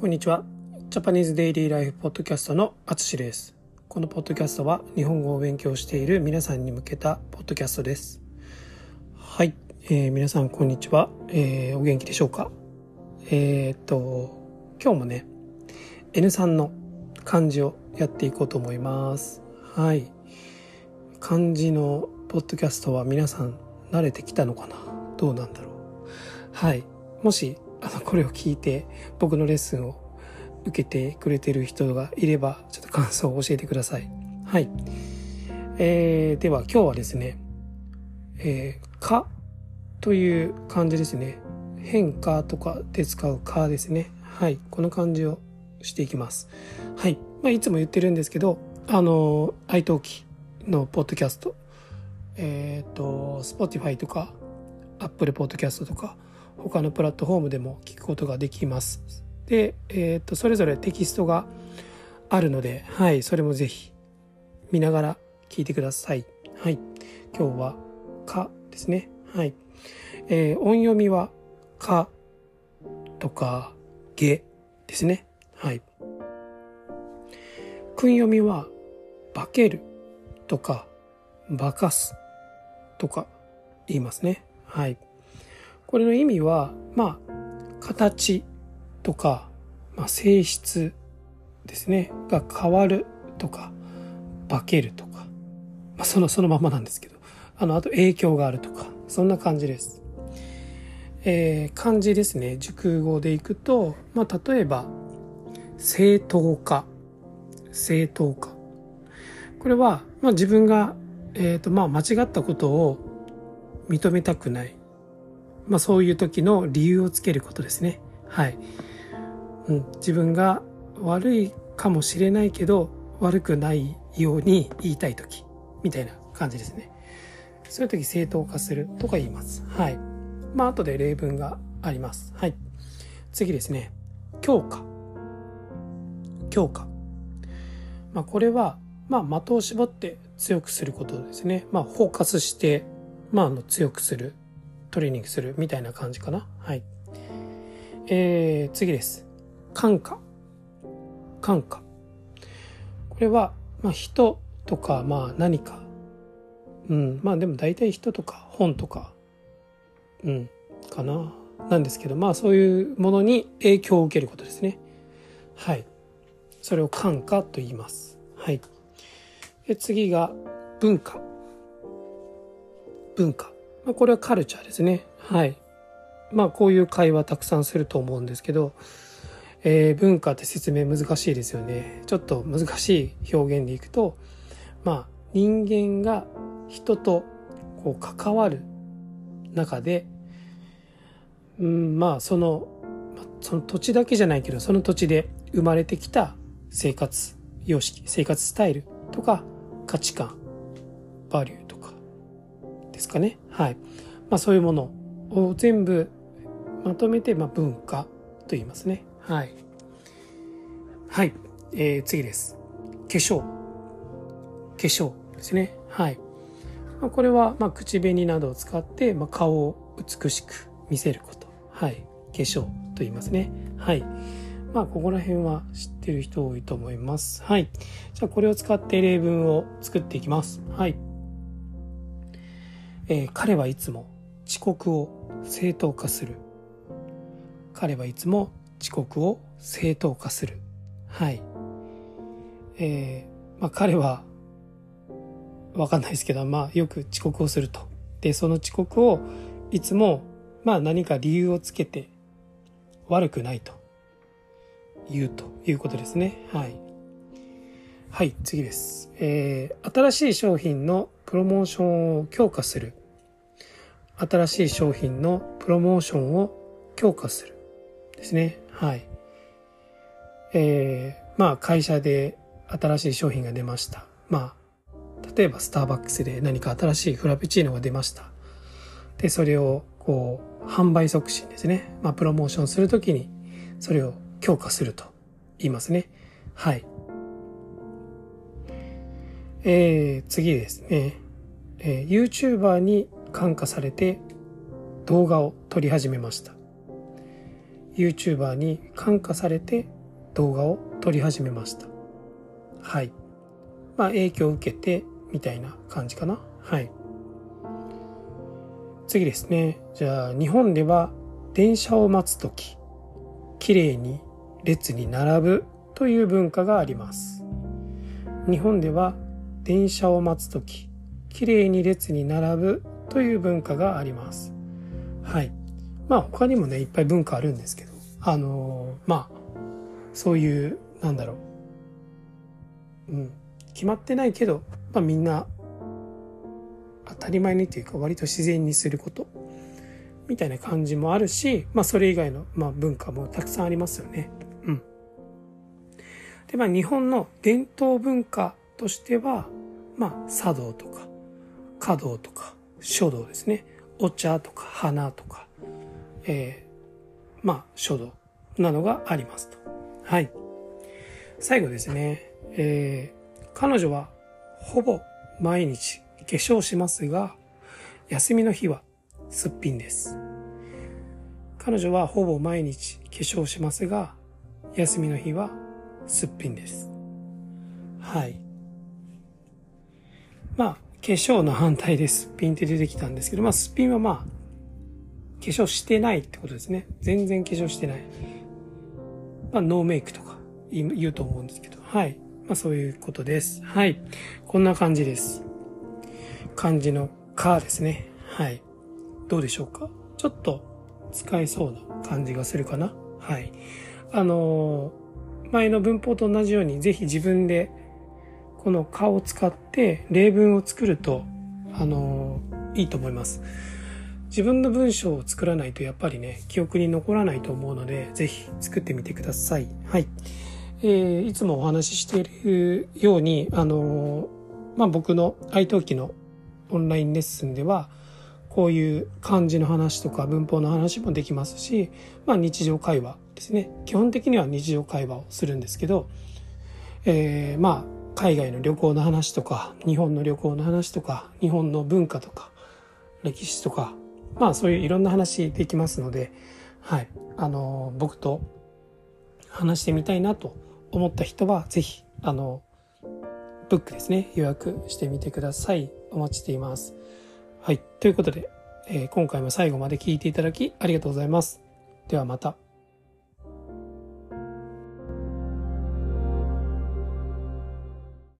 こんにちは。ジャパニーズデイリーライフポッドキャストのあつしです。このポッドキャストは日本語を勉強している皆さんに向けたポッドキャストです。はい。えー、皆さんこんにちは。えー、お元気でしょうか？えー、っと、今日もね、N3 の漢字をやっていこうと思います。はい。漢字のポッドキャストは皆さん慣れてきたのかな？どうなんだろう？はい。もし、あの、これを聞いて僕のレッスンを受けてくれてる人がいれば、ちょっと感想を教えてください。はい。えー、では今日はですね、えー、かという漢字ですね。変化とかで使うかですね。はい。この漢字をしていきます。はい。まあ、いつも言ってるんですけど、あの、愛登記のポッドキャスト、えっ、ー、と、Spotify とか、Apple Podcast とか、他のプラットフォームでも聞くことができます。で、えっ、と、それぞれテキストがあるので、はい、それもぜひ見ながら聞いてください。はい。今日は、かですね。はい。えー、音読みは、かとか、げですね。はい。訓読みは、化けるとか、化かすとか言いますね。はい。これの意味は、まあ、形とか、まあ、性質ですね、が変わるとか、化けるとか、まあ、その、そのままなんですけど、あの、あと影響があるとか、そんな感じです。えー、漢字ですね、熟語でいくと、まあ、例えば、正当化、正当化。これは、まあ、自分が、えっ、ー、と、まあ、間違ったことを認めたくない。まあそういう時の理由をつけることですね。はい。うん、自分が悪いかもしれないけど、悪くないように言いたい時、みたいな感じですね。そういう時正当化するとか言います。はい。まあ後で例文があります。はい。次ですね。強化。強化。まあこれは、まあ的を絞って強くすることですね。まあフォーカスして、まああの強くするトレーニングするみたいな感じかな。はい。えー、次です。感化。感化。これは、まあ、人とか、まあ、何か。うん。まあ、でも大体人とか本とか、うん、かな。なんですけど、まあ、そういうものに影響を受けることですね。はい。それを感化と言います。はい。で次が文化。文化。まあ、これはカルチャーですね。はい。まあこういう会話たくさんすると思うんですけど、えー、文化って説明難しいですよね。ちょっと難しい表現でいくと、まあ人間が人とこう関わる中で、うん、まあその、その土地だけじゃないけど、その土地で生まれてきた生活様式、生活スタイルとか価値観、バリューとかですかね。はい。まあそういうものを全部まとめて、まあ、文化と言いますね。はい。はい。えー、次です。化粧。化粧ですね。はい。まあ、これは、まあ、口紅などを使って、まあ、顔を美しく見せること。はい。化粧と言いますね。はい。まあ、ここら辺は知ってる人多いと思います。はい。じゃあ、これを使って例文を作っていきます。はい。えー、彼はいつも遅刻を正当化する。彼はいつも遅刻を正当化する。はい。えー、まあ彼は、わかんないですけど、まあよく遅刻をすると。で、その遅刻をいつも、まあ何か理由をつけて悪くないと言うということですね。はい。はい、次です。えー、新しい商品のプロモーションを強化する。新しい商品のプロモーションを強化するですね。はい。えー、まあ会社で新しい商品が出ました。まあ、例えばスターバックスで何か新しいフラペチーノが出ました。で、それをこう、販売促進ですね。まあ、プロモーションするときに、それを強化すると言いますね。はい。えー、次ですね。えー、YouTuber に感化されて動画を撮り始めました。YouTuber に感化されて動画を撮り始めました。はい。まあ影響を受けてみたいな感じかな。はい。次ですね。じゃあ日本では電車を待つ時綺麗に列に並ぶという文化があります。日本では電車を待つ時綺麗に列に並ぶという文化があります。はい。まあ他にもねいっぱい文化あるんですけど。あのー、まあそういうなんだろう。うん。決まってないけど、まあ、みんな当たり前にというか割と自然にすること。みたいな感じもあるし、まあ、それ以外の、まあ、文化もたくさんありますよね。うん。で、まあ、日本の伝統文化としては、まあ、茶道とか、華道とか、書道ですね。お茶とか花とか、えー、まあ、書道などがありますと。はい。最後ですね。えー、彼女はほぼ毎日化粧しますが、休みの日はすっぴんです。彼女はほぼ毎日化粧しますが、休みの日はすっぴんです。はい。まあ、化粧の反対ですっぴんって出てきたんですけど、まあ、すっぴんはまあ、化粧してないってことですね。全然化粧してない。まあ、ノーメイクとか言うと思うんですけど、はい。まあ、そういうことです。はい。こんな感じです。漢字のかですね。はい。どうでしょうか？ちょっと使えそうな感じがするかな？はい。あのー、前の文法と同じようにぜひ自分でこのかを使って例文を作ると、あの、いいと思います。自分の文章を作らないとやっぱりね、記憶に残らないと思うので、ぜひ作ってみてください。はい。えー、いつもお話ししているように、あの、まあ、僕の iTalki のオンラインレッスンでは、こういう漢字の話とか文法の話もできますし、まあ日常会話ですね。基本的には日常会話をするんですけど、えー、まあ海外の旅行の話とか、日本の旅行の話とか、日本の文化とか、歴史とか、まあそういういろんな話できますので、はい。あの、僕と話してみたいなと思った人は、ぜひ、あの、ブックですね、予約してみてください。お待ちしています。はい。ということで、えー、今回も最後まで聞いていただきありがとうございます。ではまた。